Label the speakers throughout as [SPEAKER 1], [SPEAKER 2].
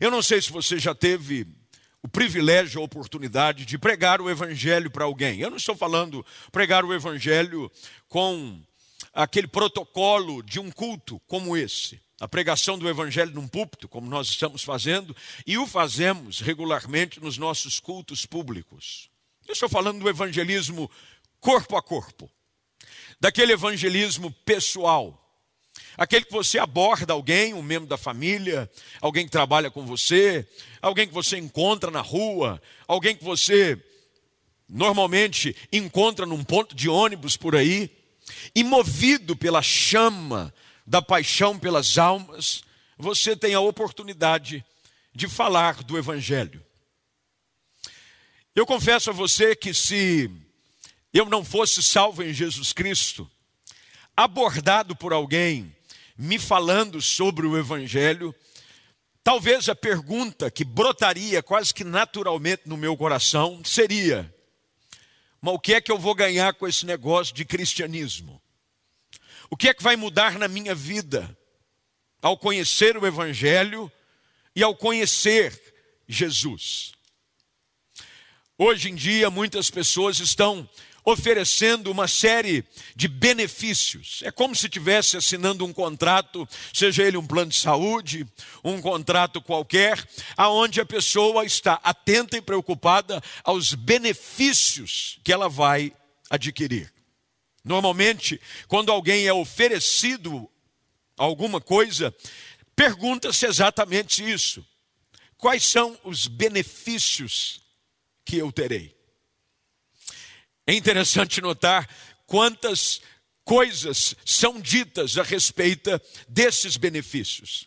[SPEAKER 1] Eu não sei se você já teve o privilégio, a oportunidade de pregar o evangelho para alguém. Eu não estou falando pregar o evangelho com aquele protocolo de um culto como esse. A pregação do evangelho num púlpito, como nós estamos fazendo, e o fazemos regularmente nos nossos cultos públicos. Eu estou falando do evangelismo corpo a corpo, daquele evangelismo pessoal, aquele que você aborda alguém, um membro da família, alguém que trabalha com você, alguém que você encontra na rua, alguém que você normalmente encontra num ponto de ônibus por aí, e movido pela chama da paixão pelas almas, você tem a oportunidade de falar do Evangelho. Eu confesso a você que se eu não fosse salvo em Jesus Cristo, abordado por alguém me falando sobre o Evangelho, talvez a pergunta que brotaria quase que naturalmente no meu coração seria: mas o que é que eu vou ganhar com esse negócio de cristianismo? O que é que vai mudar na minha vida ao conhecer o Evangelho e ao conhecer Jesus? Hoje em dia, muitas pessoas estão oferecendo uma série de benefícios. É como se estivesse assinando um contrato, seja ele um plano de saúde, um contrato qualquer, aonde a pessoa está atenta e preocupada aos benefícios que ela vai adquirir. Normalmente, quando alguém é oferecido alguma coisa, pergunta-se exatamente isso: quais são os benefícios que eu terei? É interessante notar quantas coisas são ditas a respeito desses benefícios.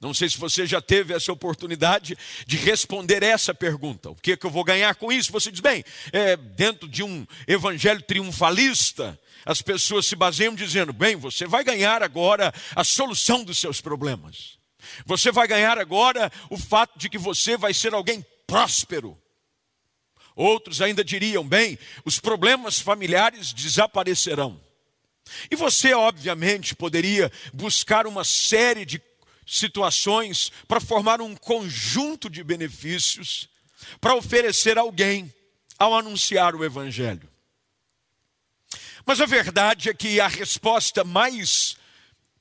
[SPEAKER 1] Não sei se você já teve essa oportunidade de responder essa pergunta. O que, é que eu vou ganhar com isso? Você diz, bem, é, dentro de um evangelho triunfalista, as pessoas se baseiam dizendo, bem, você vai ganhar agora a solução dos seus problemas. Você vai ganhar agora o fato de que você vai ser alguém próspero. Outros ainda diriam: bem, os problemas familiares desaparecerão. E você, obviamente, poderia buscar uma série de situações para formar um conjunto de benefícios para oferecer a alguém ao anunciar o Evangelho. Mas a verdade é que a resposta mais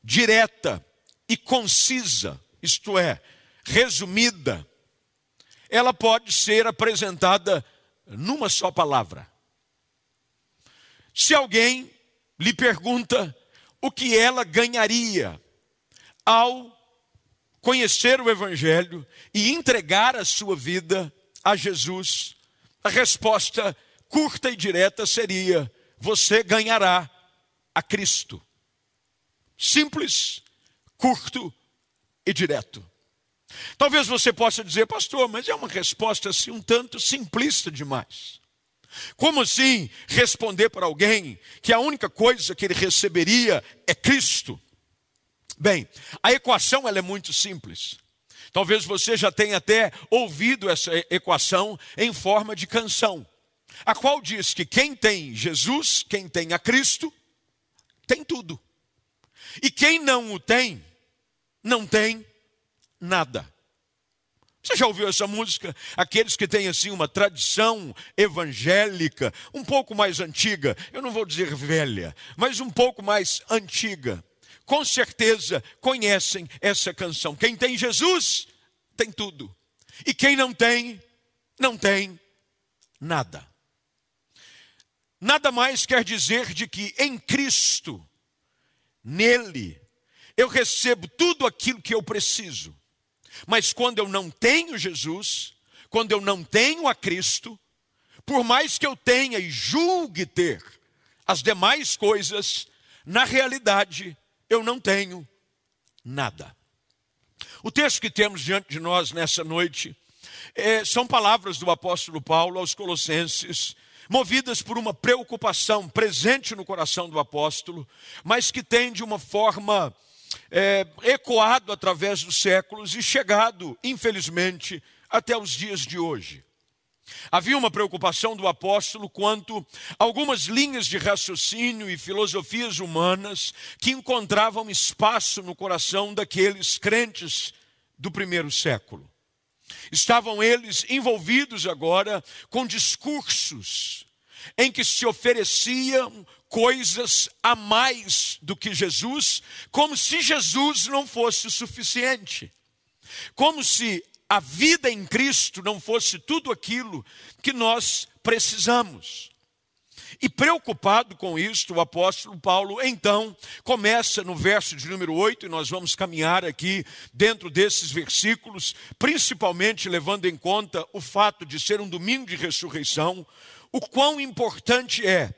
[SPEAKER 1] direta e concisa, isto é, resumida, ela pode ser apresentada numa só palavra. Se alguém lhe pergunta o que ela ganharia ao conhecer o Evangelho e entregar a sua vida a Jesus, a resposta curta e direta seria: você ganhará a Cristo. Simples, curto e direto. Talvez você possa dizer, pastor, mas é uma resposta assim um tanto simplista demais. Como assim responder para alguém que a única coisa que ele receberia é Cristo? Bem, a equação ela é muito simples. Talvez você já tenha até ouvido essa equação em forma de canção, a qual diz que quem tem Jesus, quem tem a Cristo, tem tudo. E quem não o tem, não tem nada. Você já ouviu essa música? Aqueles que têm assim uma tradição evangélica, um pouco mais antiga, eu não vou dizer velha, mas um pouco mais antiga, com certeza conhecem essa canção. Quem tem Jesus, tem tudo. E quem não tem, não tem nada. Nada mais quer dizer de que em Cristo, nele, eu recebo tudo aquilo que eu preciso mas quando eu não tenho Jesus, quando eu não tenho a Cristo, por mais que eu tenha e julgue ter as demais coisas, na realidade eu não tenho nada. O texto que temos diante de nós nessa noite é, são palavras do apóstolo Paulo aos Colossenses, movidas por uma preocupação presente no coração do apóstolo, mas que tem de uma forma é, ecoado através dos séculos e chegado, infelizmente, até os dias de hoje. Havia uma preocupação do apóstolo quanto algumas linhas de raciocínio e filosofias humanas que encontravam espaço no coração daqueles crentes do primeiro século. Estavam eles envolvidos agora com discursos em que se ofereciam coisas a mais do que Jesus, como se Jesus não fosse o suficiente. Como se a vida em Cristo não fosse tudo aquilo que nós precisamos. E preocupado com isto, o apóstolo Paulo então começa no verso de número 8, e nós vamos caminhar aqui dentro desses versículos, principalmente levando em conta o fato de ser um domingo de ressurreição, o quão importante é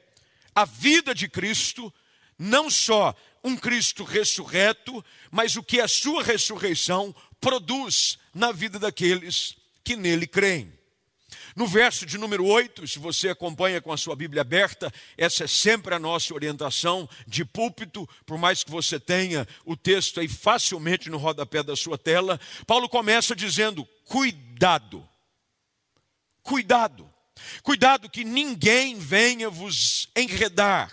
[SPEAKER 1] a vida de Cristo, não só um Cristo ressurreto, mas o que a sua ressurreição produz na vida daqueles que nele creem. No verso de número 8, se você acompanha com a sua Bíblia aberta, essa é sempre a nossa orientação de púlpito, por mais que você tenha o texto aí facilmente no rodapé da sua tela. Paulo começa dizendo: cuidado, cuidado, cuidado que ninguém venha vos enredar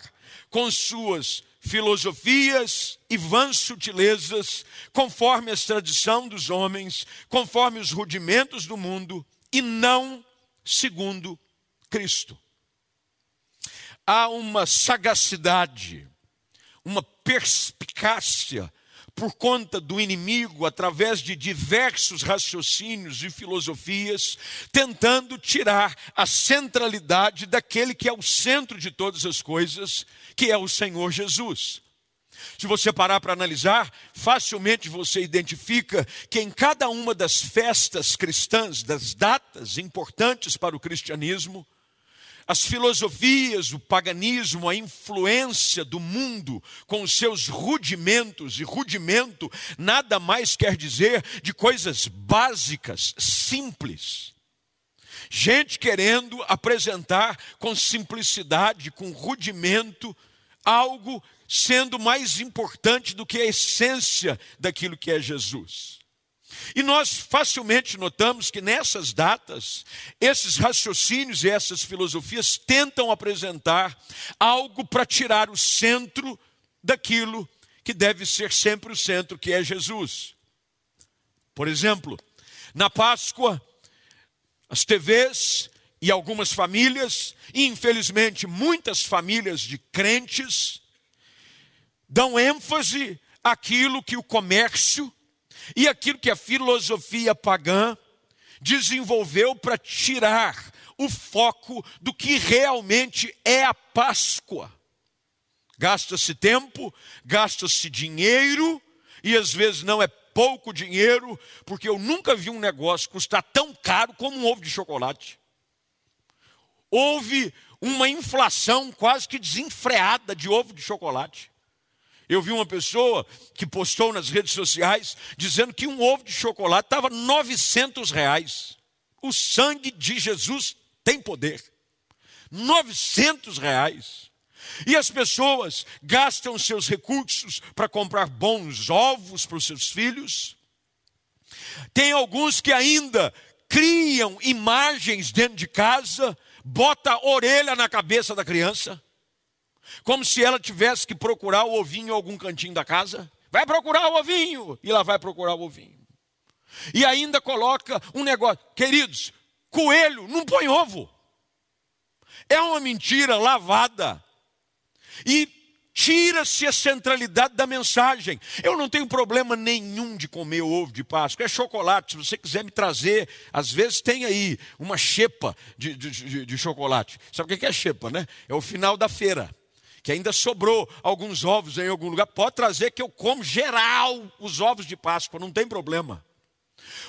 [SPEAKER 1] com suas filosofias e vãs sutilezas, conforme a tradição dos homens, conforme os rudimentos do mundo, e não segundo Cristo. Há uma sagacidade, uma perspicácia por conta do inimigo, através de diversos raciocínios e filosofias, tentando tirar a centralidade daquele que é o centro de todas as coisas, que é o Senhor Jesus. Se você parar para analisar, facilmente você identifica que em cada uma das festas cristãs, das datas importantes para o cristianismo, as filosofias, o paganismo, a influência do mundo com os seus rudimentos, e rudimento nada mais quer dizer de coisas básicas, simples. Gente querendo apresentar com simplicidade, com rudimento, algo sendo mais importante do que a essência daquilo que é Jesus. E nós facilmente notamos que nessas datas, esses raciocínios e essas filosofias tentam apresentar algo para tirar o centro daquilo que deve ser sempre o centro, que é Jesus. Por exemplo, na Páscoa, as TVs e algumas famílias, e infelizmente muitas famílias de crentes, dão ênfase àquilo que o comércio e aquilo que a filosofia pagã desenvolveu para tirar o foco do que realmente é a Páscoa. Gasta-se tempo, gasta-se dinheiro, e às vezes não é pouco dinheiro, porque eu nunca vi um negócio custar tão caro como um ovo de chocolate. Houve uma inflação quase que desenfreada de ovo de chocolate. Eu vi uma pessoa que postou nas redes sociais dizendo que um ovo de chocolate estava 900 reais. O sangue de Jesus tem poder. 900 reais. E as pessoas gastam seus recursos para comprar bons ovos para os seus filhos. Tem alguns que ainda criam imagens dentro de casa, bota a orelha na cabeça da criança como se ela tivesse que procurar o ovinho em algum cantinho da casa. Vai procurar o ovinho! E ela vai procurar o ovinho. E ainda coloca um negócio. Queridos, coelho não põe ovo. É uma mentira lavada. E tira-se a centralidade da mensagem. Eu não tenho problema nenhum de comer ovo de Páscoa. É chocolate. Se você quiser me trazer, às vezes tem aí uma xepa de, de, de, de chocolate. Sabe o que é xepa, né? É o final da feira que ainda sobrou alguns ovos em algum lugar, pode trazer que eu como geral os ovos de Páscoa, não tem problema.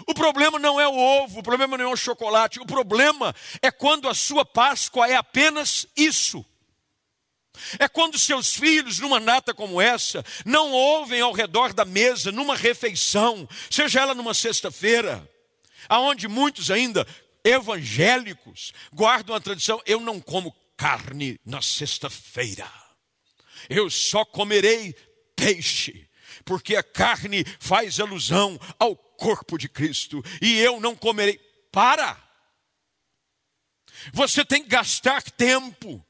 [SPEAKER 1] O problema não é o ovo, o problema não é o chocolate, o problema é quando a sua Páscoa é apenas isso. É quando seus filhos, numa data como essa, não ouvem ao redor da mesa, numa refeição, seja ela numa sexta-feira, aonde muitos ainda evangélicos guardam a tradição, eu não como carne na sexta-feira eu só comerei peixe, porque a carne faz alusão ao corpo de Cristo, e eu não comerei. Para! Você tem que gastar tempo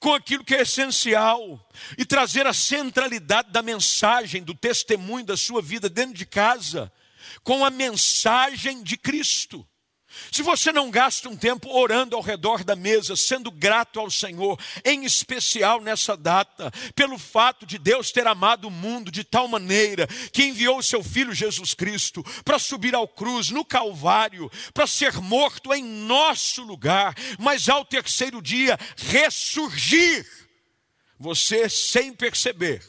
[SPEAKER 1] com aquilo que é essencial e trazer a centralidade da mensagem, do testemunho da sua vida dentro de casa, com a mensagem de Cristo. Se você não gasta um tempo orando ao redor da mesa, sendo grato ao Senhor, em especial nessa data, pelo fato de Deus ter amado o mundo de tal maneira que enviou o seu Filho Jesus Cristo para subir ao cruz, no Calvário, para ser morto em nosso lugar, mas ao terceiro dia ressurgir, você, sem perceber,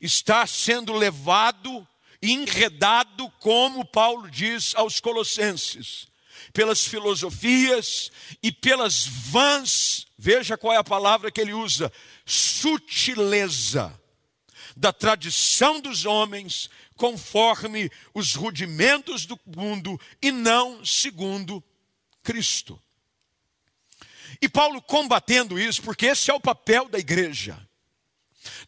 [SPEAKER 1] está sendo levado, enredado, como Paulo diz aos Colossenses pelas filosofias e pelas vãs, veja qual é a palavra que ele usa, sutileza da tradição dos homens, conforme os rudimentos do mundo e não segundo Cristo. E Paulo combatendo isso, porque esse é o papel da igreja.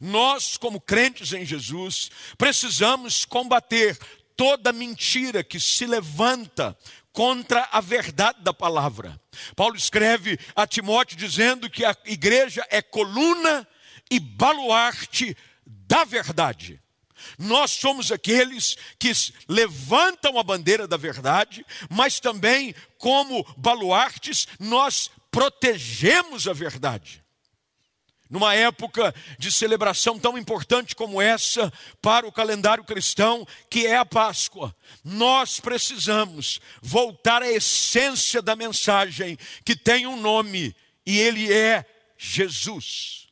[SPEAKER 1] Nós, como crentes em Jesus, precisamos combater toda mentira que se levanta contra a verdade da palavra. Paulo escreve a Timóteo dizendo que a igreja é coluna e baluarte da verdade. Nós somos aqueles que levantam a bandeira da verdade, mas também, como baluartes, nós protegemos a verdade. Numa época de celebração tão importante como essa para o calendário cristão, que é a Páscoa, nós precisamos voltar à essência da mensagem, que tem um nome, e ele é Jesus.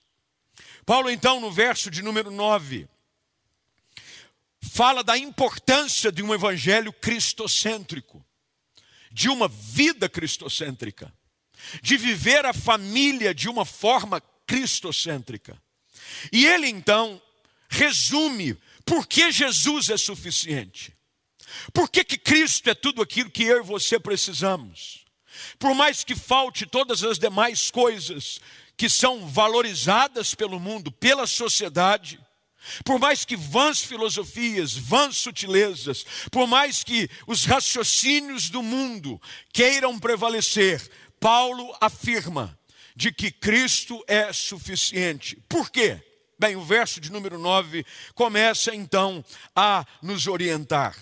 [SPEAKER 1] Paulo, então, no verso de número 9, fala da importância de um evangelho cristocêntrico, de uma vida cristocêntrica, de viver a família de uma forma cristocêntrica. E ele então resume por que Jesus é suficiente. Por que, que Cristo é tudo aquilo que eu e você precisamos? Por mais que falte todas as demais coisas que são valorizadas pelo mundo, pela sociedade, por mais que vãs filosofias, vãs sutilezas, por mais que os raciocínios do mundo queiram prevalecer, Paulo afirma de que Cristo é suficiente. Por quê? Bem, o verso de número 9 começa então a nos orientar.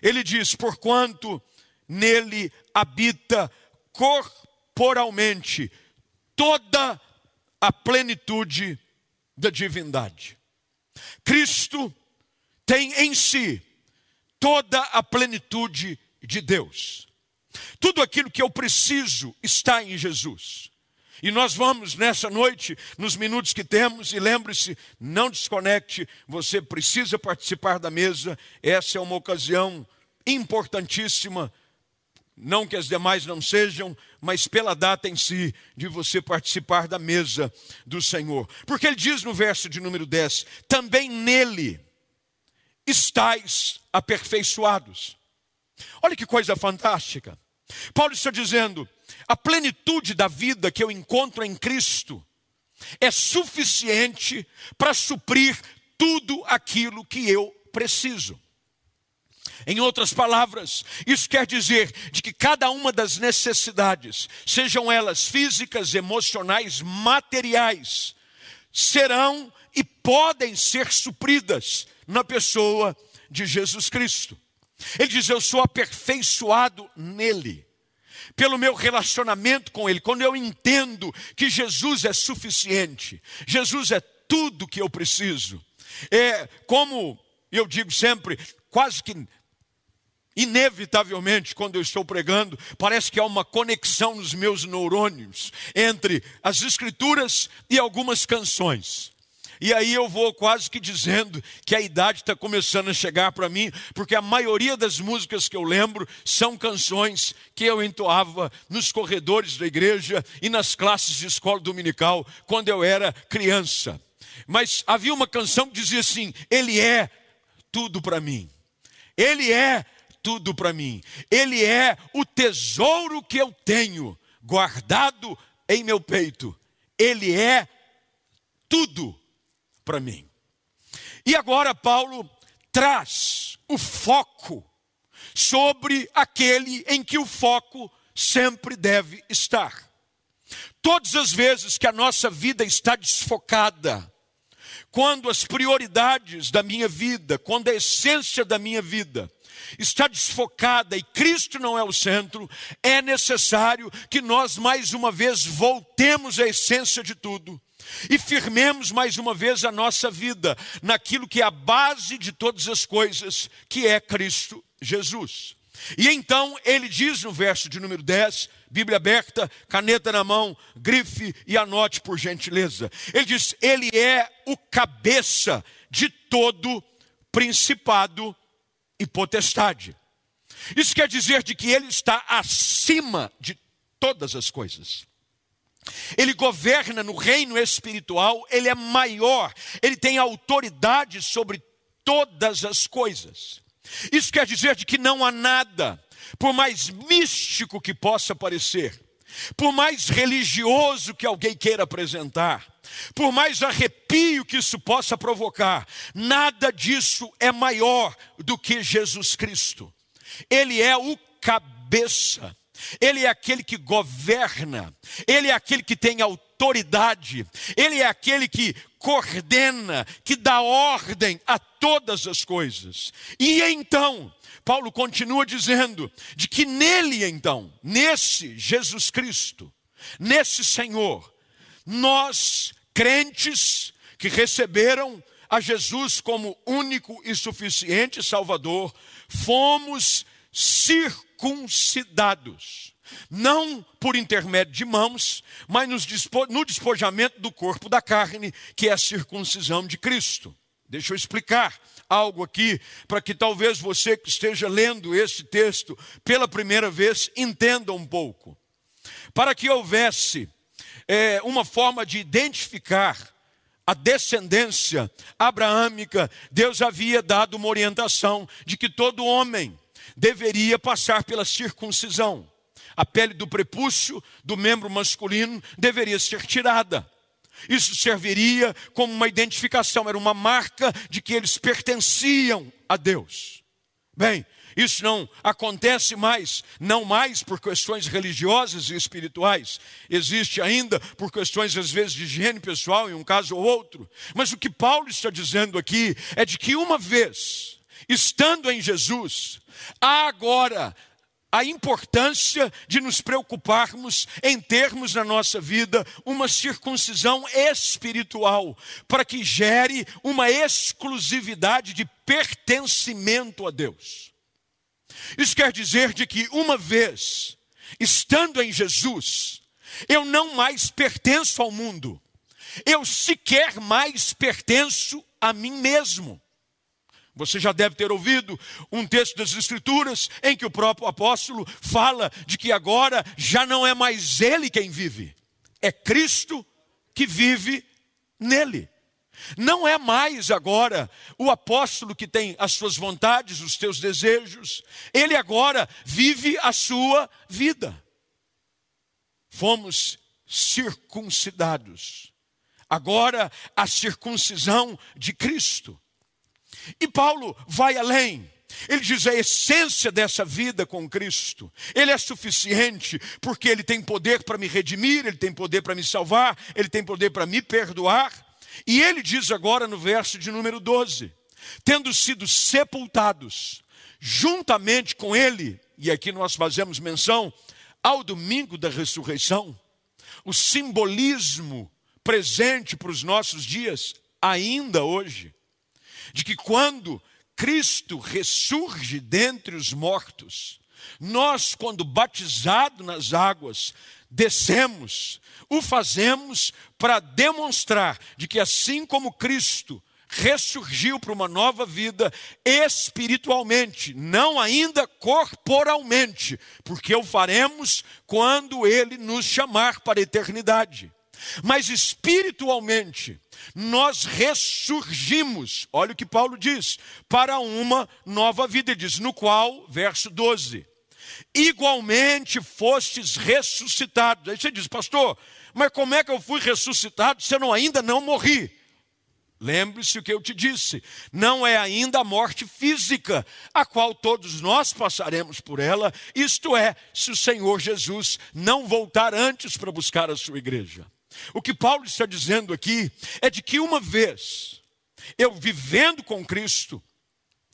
[SPEAKER 1] Ele diz: Porquanto nele habita corporalmente toda a plenitude da divindade. Cristo tem em si toda a plenitude de Deus. Tudo aquilo que eu preciso está em Jesus. E nós vamos nessa noite, nos minutos que temos, e lembre-se, não desconecte, você precisa participar da mesa, essa é uma ocasião importantíssima, não que as demais não sejam, mas pela data em si, de você participar da mesa do Senhor. Porque ele diz no verso de número 10: também nele estáis aperfeiçoados. Olha que coisa fantástica. Paulo está dizendo: a plenitude da vida que eu encontro em Cristo é suficiente para suprir tudo aquilo que eu preciso. Em outras palavras, isso quer dizer de que cada uma das necessidades, sejam elas físicas, emocionais, materiais, serão e podem ser supridas na pessoa de Jesus Cristo. Ele diz: Eu sou aperfeiçoado nele pelo meu relacionamento com Ele, quando eu entendo que Jesus é suficiente, Jesus é tudo que eu preciso. É como eu digo sempre, quase que inevitavelmente, quando eu estou pregando, parece que há uma conexão nos meus neurônios entre as Escrituras e algumas canções. E aí eu vou quase que dizendo que a idade está começando a chegar para mim, porque a maioria das músicas que eu lembro são canções que eu entoava nos corredores da igreja e nas classes de escola dominical quando eu era criança. Mas havia uma canção que dizia assim: Ele é tudo para mim. Ele é tudo para mim. Ele é o tesouro que eu tenho guardado em meu peito. Ele é tudo para mim. E agora Paulo traz o foco sobre aquele em que o foco sempre deve estar. Todas as vezes que a nossa vida está desfocada, quando as prioridades da minha vida, quando a essência da minha vida está desfocada e Cristo não é o centro, é necessário que nós mais uma vez voltemos à essência de tudo e firmemos mais uma vez a nossa vida naquilo que é a base de todas as coisas, que é Cristo Jesus. E então ele diz no verso de número 10, Bíblia aberta, caneta na mão, grife e anote por gentileza. Ele diz: Ele é o cabeça de todo principado e potestade. Isso quer dizer de que ele está acima de todas as coisas. Ele governa no reino espiritual, ele é maior, ele tem autoridade sobre todas as coisas. Isso quer dizer de que não há nada, por mais místico que possa parecer, por mais religioso que alguém queira apresentar, por mais arrepio que isso possa provocar, nada disso é maior do que Jesus Cristo. Ele é o cabeça. Ele é aquele que governa, ele é aquele que tem autoridade, ele é aquele que coordena, que dá ordem a todas as coisas. E então, Paulo continua dizendo de que nele então, nesse Jesus Cristo, nesse Senhor, nós crentes que receberam a Jesus como único e suficiente Salvador, fomos circuncidados. Não por intermédio de mãos, mas no despojamento do corpo da carne, que é a circuncisão de Cristo. Deixa eu explicar algo aqui, para que talvez você que esteja lendo esse texto pela primeira vez entenda um pouco. Para que houvesse é, uma forma de identificar a descendência abraâmica, Deus havia dado uma orientação de que todo homem deveria passar pela circuncisão. A pele do prepúcio do membro masculino deveria ser tirada. Isso serviria como uma identificação, era uma marca de que eles pertenciam a Deus. Bem, isso não acontece mais, não mais por questões religiosas e espirituais, existe ainda por questões, às vezes, de higiene pessoal, em um caso ou outro. Mas o que Paulo está dizendo aqui é de que uma vez, estando em Jesus, há agora a importância de nos preocuparmos em termos na nossa vida uma circuncisão espiritual, para que gere uma exclusividade de pertencimento a Deus. Isso quer dizer de que uma vez estando em Jesus, eu não mais pertenço ao mundo. Eu sequer mais pertenço a mim mesmo. Você já deve ter ouvido um texto das Escrituras em que o próprio apóstolo fala de que agora já não é mais ele quem vive, é Cristo que vive nele. Não é mais agora o apóstolo que tem as suas vontades, os seus desejos, ele agora vive a sua vida. Fomos circuncidados. Agora a circuncisão de Cristo. E Paulo vai além. Ele diz a essência dessa vida com Cristo. Ele é suficiente porque ele tem poder para me redimir, ele tem poder para me salvar, ele tem poder para me perdoar e ele diz agora no verso de número 12: tendo sido sepultados juntamente com ele, e aqui nós fazemos menção ao domingo da ressurreição, o simbolismo presente para os nossos dias, ainda hoje, de que quando Cristo ressurge dentre os mortos, nós, quando batizados nas águas, descemos, o fazemos para demonstrar de que assim como Cristo ressurgiu para uma nova vida espiritualmente, não ainda corporalmente, porque o faremos quando ele nos chamar para a eternidade. Mas espiritualmente, nós ressurgimos, olha o que Paulo diz, para uma nova vida. Ele diz, no qual, verso 12, igualmente fostes ressuscitados. Aí você diz, pastor, mas como é que eu fui ressuscitado se eu não, ainda não morri? Lembre-se o que eu te disse: não é ainda a morte física, a qual todos nós passaremos por ela, isto é, se o Senhor Jesus não voltar antes para buscar a sua igreja. O que Paulo está dizendo aqui é de que uma vez eu vivendo com Cristo,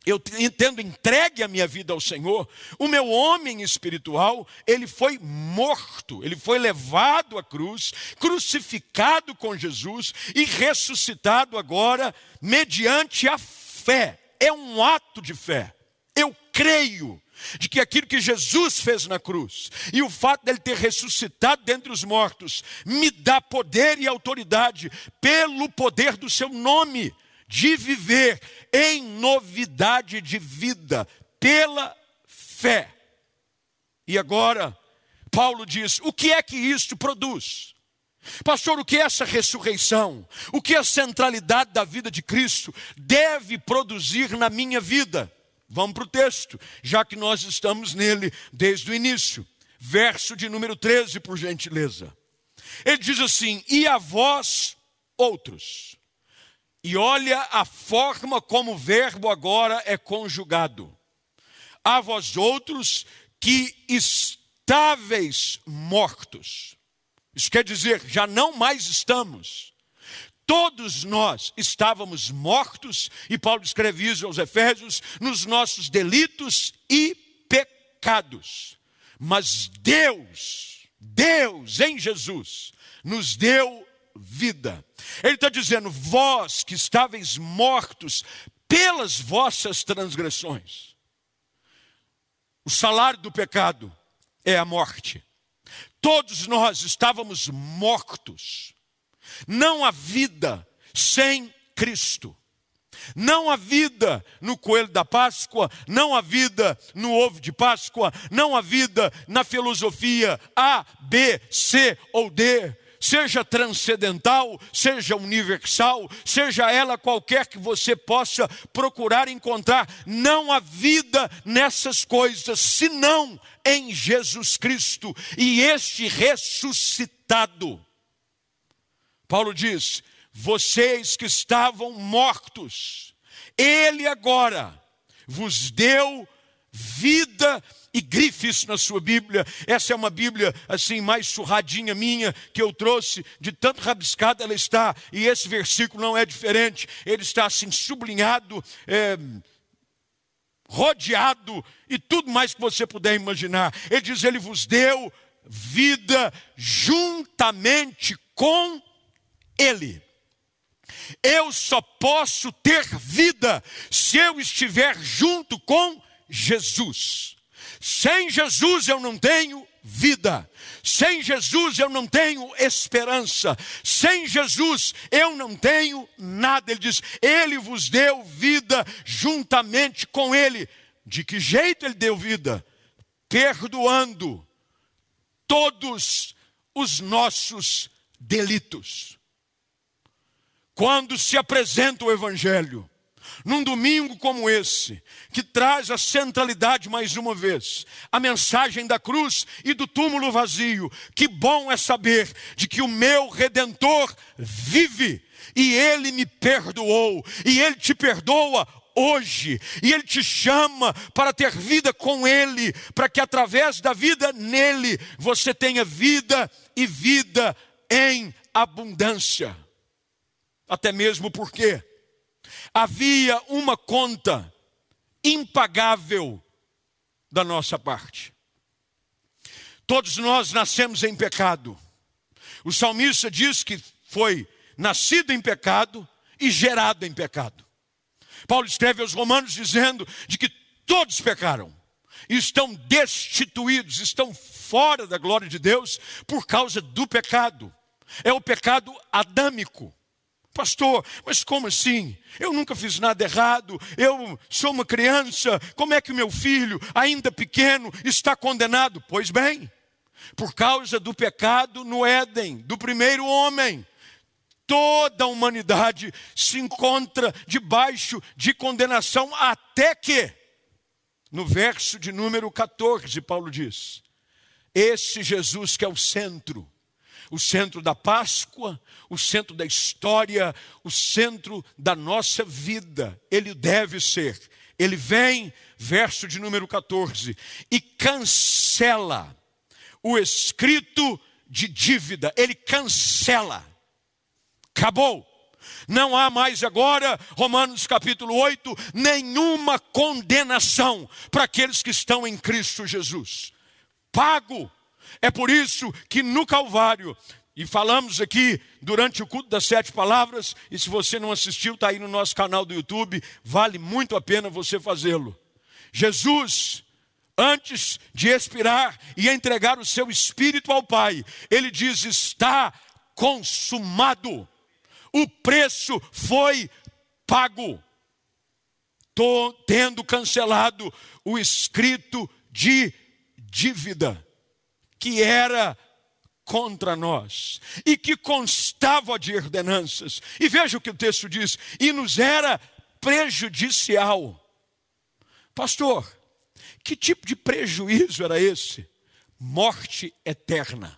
[SPEAKER 1] eu tendo entregue a minha vida ao Senhor, o meu homem espiritual, ele foi morto, ele foi levado à cruz, crucificado com Jesus e ressuscitado agora mediante a fé. É um ato de fé. Eu creio de que aquilo que Jesus fez na cruz e o fato dele ter ressuscitado dentre os mortos me dá poder e autoridade pelo poder do seu nome de viver em novidade de vida pela fé. E agora, Paulo diz: o que é que isto produz? Pastor, o que essa ressurreição? O que a centralidade da vida de Cristo deve produzir na minha vida? Vamos para o texto, já que nós estamos nele desde o início. Verso de número 13, por gentileza. Ele diz assim: E a vós, outros, e olha a forma como o verbo agora é conjugado. A vós outros que estáveis mortos. Isso quer dizer, já não mais estamos. Todos nós estávamos mortos, e Paulo escreve isso aos Efésios, nos nossos delitos e pecados. Mas Deus, Deus em Jesus, nos deu vida. Ele está dizendo: vós que estáveis mortos pelas vossas transgressões. O salário do pecado é a morte. Todos nós estávamos mortos. Não há vida sem Cristo. Não há vida no coelho da Páscoa, não há vida no ovo de Páscoa, não há vida na filosofia A, B, C ou D seja transcendental, seja universal, seja ela qualquer que você possa procurar encontrar, não há vida nessas coisas, senão em Jesus Cristo e este ressuscitado. Paulo diz: vocês que estavam mortos, Ele agora vos deu vida e grife isso na sua Bíblia. Essa é uma Bíblia assim mais surradinha minha que eu trouxe, de tanto rabiscada ela está, e esse versículo não é diferente. Ele está assim sublinhado, é, rodeado e tudo mais que você puder imaginar. Ele diz: Ele vos deu vida juntamente com Ele. Eu só posso ter vida se eu estiver junto com Jesus. Sem Jesus eu não tenho vida. Sem Jesus eu não tenho esperança. Sem Jesus eu não tenho nada. Ele diz: Ele vos deu vida juntamente com Ele. De que jeito Ele deu vida? Perdoando todos os nossos delitos. Quando se apresenta o Evangelho, num domingo como esse, que traz a centralidade mais uma vez, a mensagem da cruz e do túmulo vazio. Que bom é saber de que o meu redentor vive e ele me perdoou, e ele te perdoa hoje, e Ele te chama para ter vida com Ele, para que através da vida nele você tenha vida e vida em abundância. Até mesmo porque havia uma conta impagável da nossa parte. Todos nós nascemos em pecado. O salmista diz que foi nascido em pecado e gerado em pecado. Paulo escreve aos Romanos dizendo de que todos pecaram, estão destituídos, estão fora da glória de Deus por causa do pecado. É o pecado adâmico. Pastor, mas como assim? Eu nunca fiz nada errado, eu sou uma criança, como é que meu filho, ainda pequeno, está condenado? Pois bem, por causa do pecado no Éden, do primeiro homem, toda a humanidade se encontra debaixo de condenação, até que, no verso de número 14, Paulo diz: Esse Jesus que é o centro, o centro da Páscoa, o centro da história, o centro da nossa vida. Ele deve ser. Ele vem, verso de número 14, e cancela o escrito de dívida. Ele cancela. Acabou. Não há mais agora, Romanos capítulo 8, nenhuma condenação para aqueles que estão em Cristo Jesus. Pago. É por isso que no Calvário, e falamos aqui durante o culto das sete palavras, e se você não assistiu, está aí no nosso canal do YouTube, vale muito a pena você fazê-lo. Jesus, antes de expirar e entregar o seu espírito ao Pai, ele diz: está consumado o preço foi pago. Tô tendo cancelado o escrito de dívida que era contra nós e que constava de ordenanças. E veja o que o texto diz: e nos era prejudicial. Pastor, que tipo de prejuízo era esse? Morte eterna.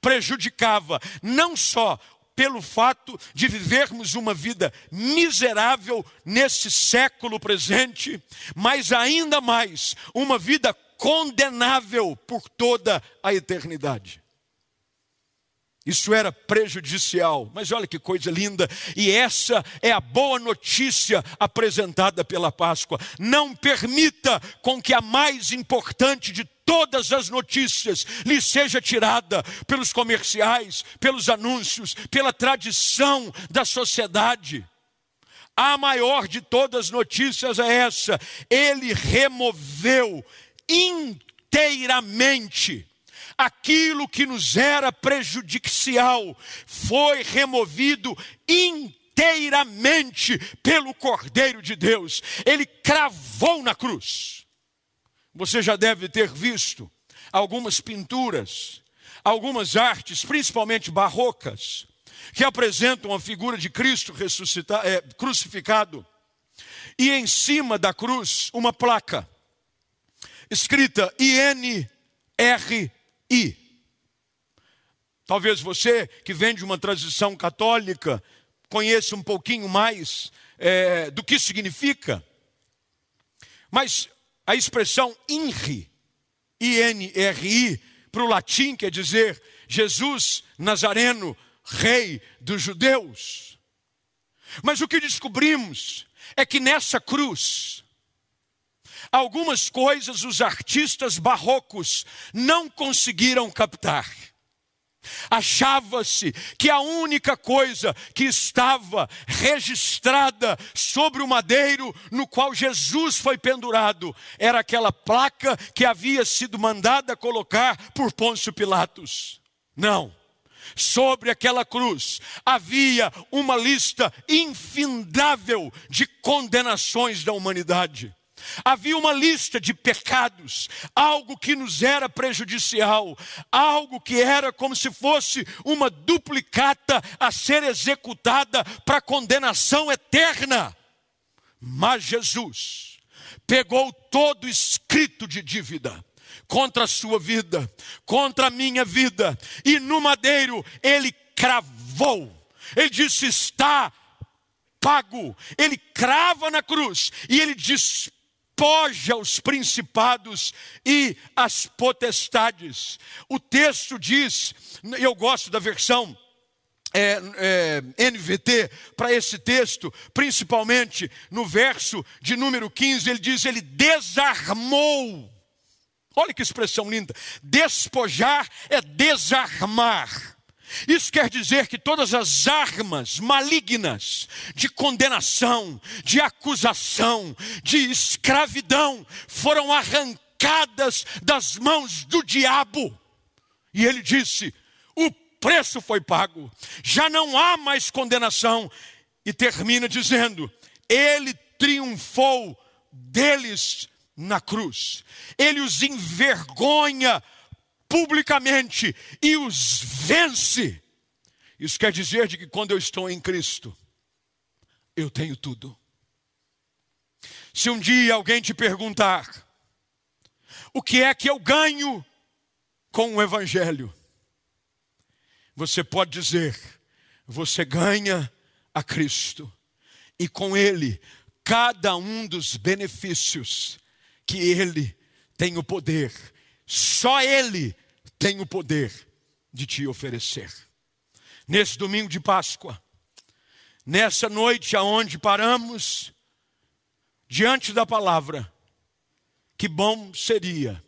[SPEAKER 1] Prejudicava não só pelo fato de vivermos uma vida miserável nesse século presente, mas ainda mais uma vida condenável por toda a eternidade. Isso era prejudicial, mas olha que coisa linda, e essa é a boa notícia apresentada pela Páscoa. Não permita com que a mais importante de todas as notícias lhe seja tirada pelos comerciais, pelos anúncios, pela tradição da sociedade. A maior de todas as notícias é essa: ele removeu inteiramente aquilo que nos era prejudicial, foi removido inteiramente pelo Cordeiro de Deus. Ele cravou na cruz. Você já deve ter visto algumas pinturas, algumas artes, principalmente barrocas, que apresentam a figura de Cristo é, crucificado e em cima da cruz uma placa escrita INRI. Talvez você que vem de uma transição católica conheça um pouquinho mais é, do que significa. Mas a expressão INRI, I-N-R-I, para o latim quer dizer Jesus Nazareno, Rei dos Judeus. Mas o que descobrimos é que nessa cruz, algumas coisas os artistas barrocos não conseguiram captar. Achava-se que a única coisa que estava registrada sobre o madeiro no qual Jesus foi pendurado era aquela placa que havia sido mandada colocar por Pôncio Pilatos. Não. Sobre aquela cruz havia uma lista infindável de condenações da humanidade. Havia uma lista de pecados, algo que nos era prejudicial, algo que era como se fosse uma duplicata a ser executada para condenação eterna. Mas Jesus pegou todo o escrito de dívida contra a sua vida, contra a minha vida, e no madeiro ele cravou. Ele disse: está pago. Ele crava na cruz e ele diz despoja os principados e as potestades. O texto diz, eu gosto da versão é, é, NVT para esse texto, principalmente no verso de número 15, ele diz: ele desarmou. Olha que expressão linda. Despojar é desarmar. Isso quer dizer que todas as armas malignas de condenação, de acusação, de escravidão foram arrancadas das mãos do diabo. E ele disse: o preço foi pago, já não há mais condenação. E termina dizendo: ele triunfou deles na cruz, ele os envergonha publicamente e os vence. Isso quer dizer de que quando eu estou em Cristo, eu tenho tudo. Se um dia alguém te perguntar, o que é que eu ganho com o Evangelho? Você pode dizer, você ganha a Cristo, e com Ele, cada um dos benefícios que Ele tem o poder só Ele tem o poder de te oferecer. Nesse domingo de Páscoa, nessa noite aonde paramos, diante da palavra, que bom seria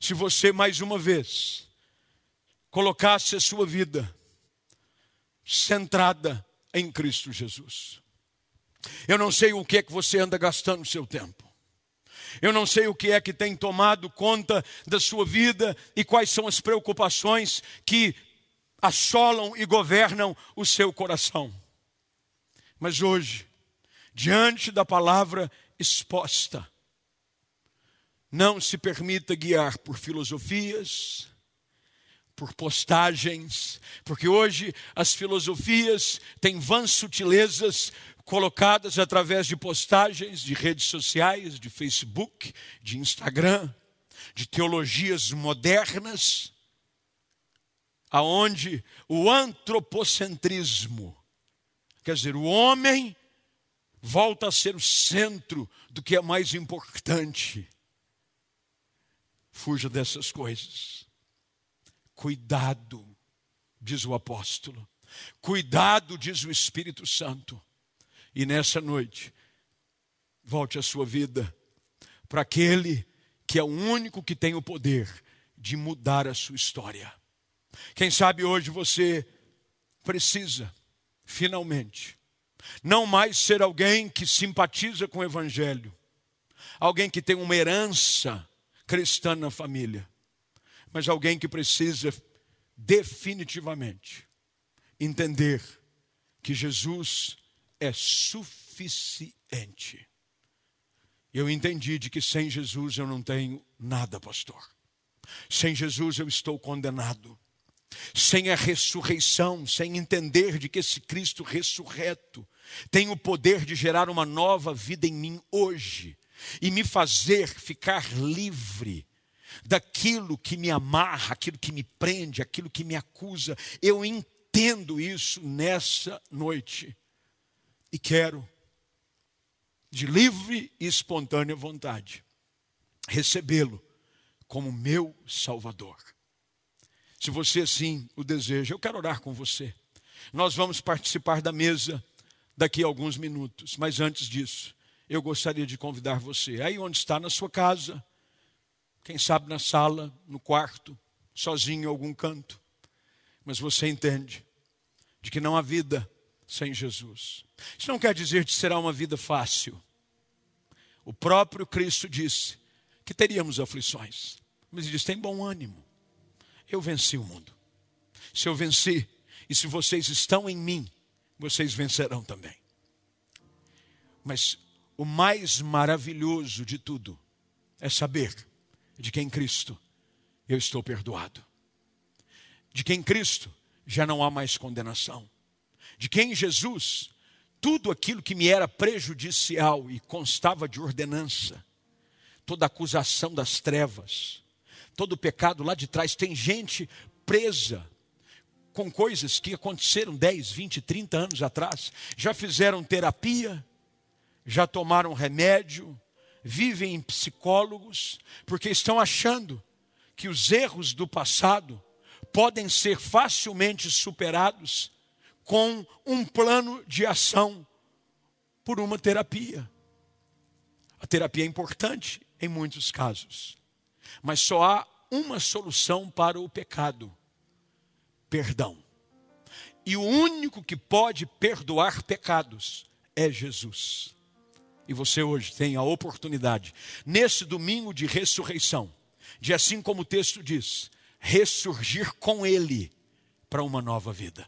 [SPEAKER 1] se você mais uma vez colocasse a sua vida centrada em Cristo Jesus. Eu não sei o que é que você anda gastando o seu tempo. Eu não sei o que é que tem tomado conta da sua vida e quais são as preocupações que assolam e governam o seu coração. Mas hoje, diante da palavra exposta, não se permita guiar por filosofias, por postagens, porque hoje as filosofias têm vãs sutilezas colocadas através de postagens de redes sociais, de Facebook, de Instagram, de teologias modernas, aonde o antropocentrismo, quer dizer, o homem volta a ser o centro do que é mais importante. Fuja dessas coisas. Cuidado, diz o apóstolo. Cuidado, diz o Espírito Santo e nessa noite, volte a sua vida para aquele que é o único que tem o poder de mudar a sua história. Quem sabe hoje você precisa, finalmente, não mais ser alguém que simpatiza com o Evangelho, alguém que tem uma herança cristã na família, mas alguém que precisa definitivamente entender que Jesus é suficiente. Eu entendi de que sem Jesus eu não tenho nada, pastor. Sem Jesus eu estou condenado. Sem a ressurreição, sem entender de que esse Cristo ressurreto tem o poder de gerar uma nova vida em mim hoje e me fazer ficar livre daquilo que me amarra, aquilo que me prende, aquilo que me acusa. Eu entendo isso nessa noite e quero, de livre e espontânea vontade, recebê-lo como meu Salvador. Se você assim o deseja, eu quero orar com você. Nós vamos participar da mesa daqui a alguns minutos, mas antes disso, eu gostaria de convidar você, aí onde está, na sua casa, quem sabe na sala, no quarto, sozinho em algum canto, mas você entende de que não há vida sem Jesus. Isso não quer dizer que será uma vida fácil. O próprio Cristo disse que teríamos aflições, mas ele disse: tem bom ânimo. Eu venci o mundo. Se eu venci, e se vocês estão em mim, vocês vencerão também. Mas o mais maravilhoso de tudo é saber de que em Cristo eu estou perdoado. De que em Cristo já não há mais condenação de que em Jesus tudo aquilo que me era prejudicial e constava de ordenança, toda acusação das trevas, todo o pecado lá de trás, tem gente presa com coisas que aconteceram 10, 20, 30 anos atrás, já fizeram terapia, já tomaram remédio, vivem em psicólogos, porque estão achando que os erros do passado podem ser facilmente superados com um plano de ação por uma terapia. A terapia é importante em muitos casos, mas só há uma solução para o pecado: perdão. E o único que pode perdoar pecados é Jesus. E você hoje tem a oportunidade, nesse domingo de ressurreição, de assim como o texto diz, ressurgir com Ele para uma nova vida.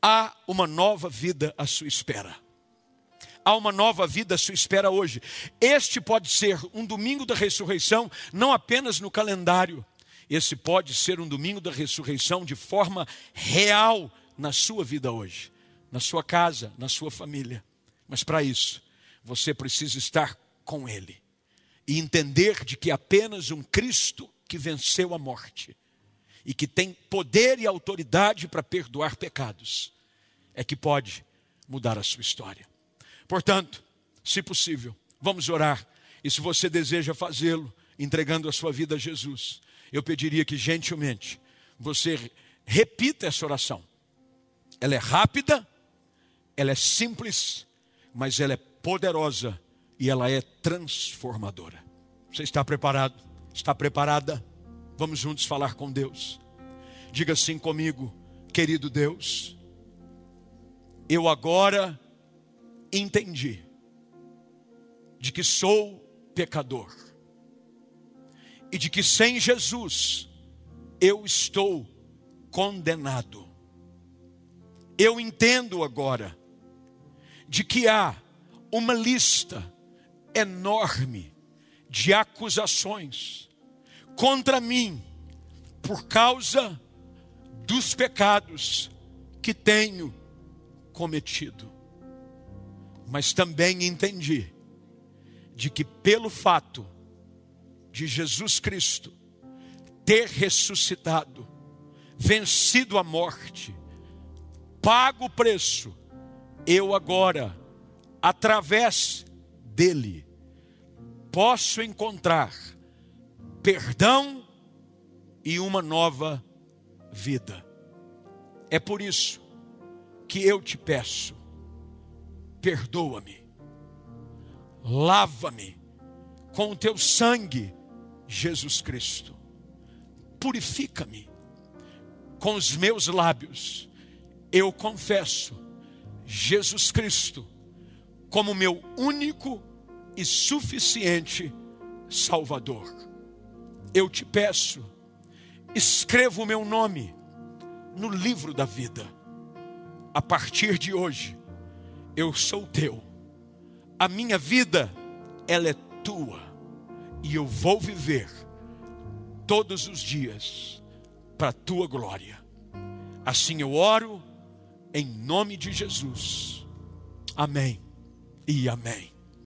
[SPEAKER 1] Há uma nova vida à sua espera. Há uma nova vida à sua espera hoje. Este pode ser um domingo da ressurreição, não apenas no calendário. Esse pode ser um domingo da ressurreição de forma real na sua vida hoje, na sua casa, na sua família. Mas para isso, você precisa estar com Ele e entender de que apenas um Cristo que venceu a morte e que tem poder e autoridade para perdoar pecados, é que pode mudar a sua história. Portanto, se possível, vamos orar. E se você deseja fazê-lo, entregando a sua vida a Jesus, eu pediria que gentilmente você repita essa oração. Ela é rápida, ela é simples, mas ela é poderosa e ela é transformadora. Você está preparado? Está preparada? Vamos juntos falar com Deus. Diga assim comigo, querido Deus, eu agora entendi de que sou pecador e de que sem Jesus eu estou condenado. Eu entendo agora de que há uma lista enorme de acusações contra mim por causa dos pecados que tenho cometido. Mas também entendi de que pelo fato de Jesus Cristo ter ressuscitado, vencido a morte, pago o preço, eu agora, através dele, posso encontrar perdão e uma nova vida. É por isso que eu te peço, perdoa-me, lava-me com o teu sangue Jesus Cristo. Purifica-me com os meus lábios. Eu confesso Jesus Cristo como meu único e suficiente Salvador. Eu te peço, escreva o meu nome no livro da vida. A partir de hoje, eu sou teu. A minha vida, ela é tua e eu vou viver todos os dias para a tua glória. Assim eu oro em nome de Jesus. Amém e amém.